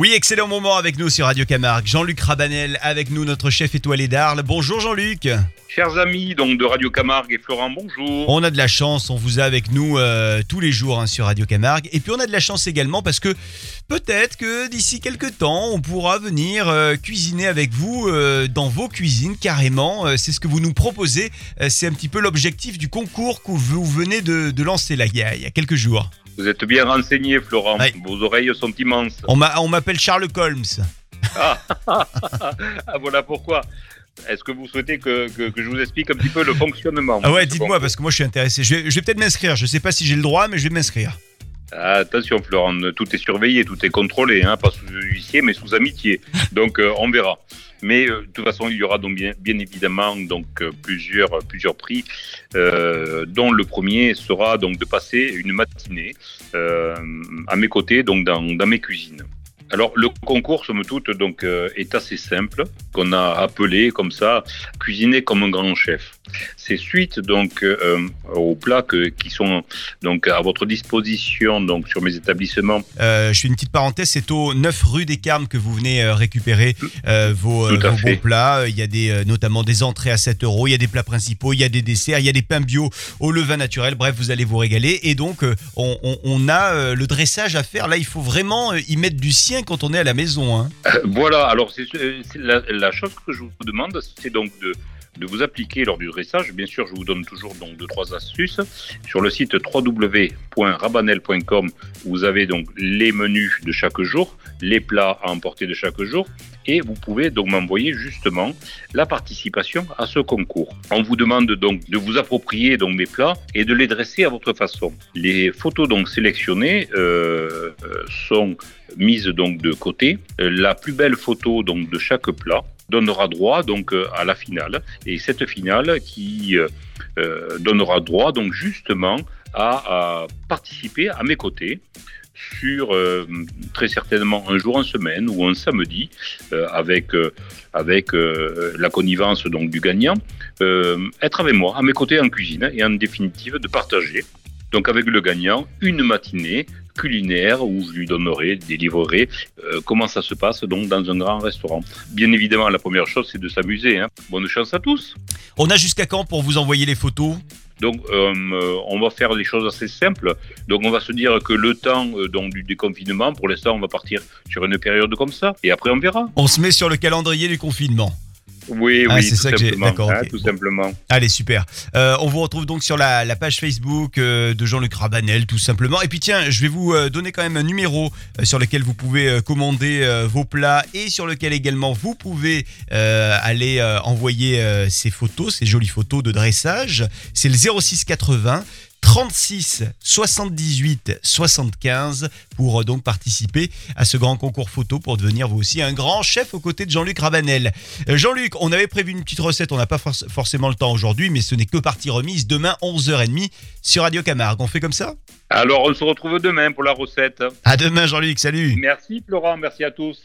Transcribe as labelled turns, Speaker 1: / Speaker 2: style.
Speaker 1: Oui, excellent moment avec nous sur Radio Camargue. Jean-Luc Rabanel avec nous, notre chef étoilé d'Arles. Bonjour Jean-Luc.
Speaker 2: Chers amis donc de Radio Camargue et Florent, bonjour.
Speaker 1: On a de la chance, on vous a avec nous euh, tous les jours hein, sur Radio Camargue. Et puis on a de la chance également parce que peut-être que d'ici quelques temps, on pourra venir euh, cuisiner avec vous euh, dans vos cuisines carrément. C'est ce que vous nous proposez. C'est un petit peu l'objectif du concours que vous venez de, de lancer là, il y, a, il y a quelques jours.
Speaker 2: Vous êtes bien renseigné, Florent.
Speaker 1: Ouais.
Speaker 2: Vos oreilles sont immenses.
Speaker 1: On m'a- on m'appelle Charles Colms.
Speaker 2: Ah, voilà pourquoi. Est-ce que vous souhaitez que, que- que je vous explique un petit peu le fonctionnement
Speaker 1: Ah ouais, dites-moi parce que moi je suis intéressé. Je vais, peut-être m'inscrire. Je sais pas si j'ai le droit, mais je vais m'inscrire.
Speaker 2: Ah, Attention, Florent, tout est surveillé, tout est contrôlé, hein, pas sous huissier, mais sous amitié. Donc, euh, on verra. Mais euh, de toute façon, il y aura donc bien, évidemment donc euh, plusieurs plusieurs prix, euh, dont le premier sera donc de passer une matinée à mes côtés, donc dans, dans mes cuisines. Alors le concours, somme toute, donc euh, est assez simple, qu'on a appelé comme ça cuisiner comme un grand chef. C'est suite donc euh, aux plats que- qui sont donc à votre disposition donc sur mes établissements.
Speaker 1: Euh, je fais une petite parenthèse, c'est au 9 rue des Carmes que vous venez récupérer vos, bons plats. Il y a des, notamment des entrées à 7 euros, il y a des plats principaux, il y a des desserts, il y a des pains bio au levain naturel. Bref, vous allez vous régaler. Et donc, on, on- on a le dressage à faire. Là, il faut vraiment y mettre du sien quand on est à la maison. hein.
Speaker 2: Euh, voilà. Alors c'est euh, la chose que je vous demande, c'est donc de de vous appliquer lors du dressage. Bien sûr, je vous donne toujours donc deux trois astuces sur le site www.rabanel.com. Vous avez donc les menus de chaque jour, les plats à emporter de chaque jour, et vous pouvez donc m'envoyer justement la participation à ce concours. On vous demande donc de vous approprier donc mes plats et de les dresser à votre façon. Les photos donc sélectionnées euh, sont mises donc de côté. Euh, La plus belle photo donc de chaque plat donnera droit donc euh, à la finale et cette finale qui donnera droit donc justement à participer à mes côtés euh, très certainement un jour en semaine ou un samedi euh, avec euh, avec la connivence donc du gagnant être avec moi à mes côtés en cuisine et en définitive de partager donc avec le gagnant une matinée culinaire où je lui donnerai, délivrerai comment ça se passe donc dans un grand restaurant. Bien évidemment, la première chose c'est de s'amuser. hein. Bonne chance à tous.
Speaker 1: On a jusqu'à quand pour vous envoyer les photos?
Speaker 2: Donc euh, on va faire des choses assez simples. Donc on va se dire que le temps euh, du déconfinement, pour l'instant on va partir sur une période comme ça et après on verra.
Speaker 1: On se met sur le calendrier du confinement.
Speaker 2: Oui,
Speaker 1: Ah,
Speaker 2: oui,
Speaker 1: c'est ça que j'ai- d'accord, ok.
Speaker 2: tout simplement.
Speaker 1: Allez, super. Euh, on vous retrouve donc sur la, la page Facebook euh, de Jean-Luc Rabanel, tout simplement. Et puis tiens, je vais vous euh, donner quand même un numéro sur lequel vous pouvez commander vos plats et sur lequel également vous pouvez aller envoyer ces photos, ces jolies photos de dressage. C'est le 06 80 36 78 75 pour euh, donc participer à ce grand concours photo pour devenir vous aussi un grand chef aux côtés de Jean-Luc Rabanel. Euh, Jean-Luc, on avait prévu une petite recette, on n'a pas forc- forcément le temps aujourd'hui, mais ce n'est que partie remise demain 11h30 sur Radio Camargue. On fait comme ça?
Speaker 2: Alors on se retrouve demain pour la recette.
Speaker 1: À demain Jean-Luc, salut
Speaker 2: Merci Florent, merci à tous.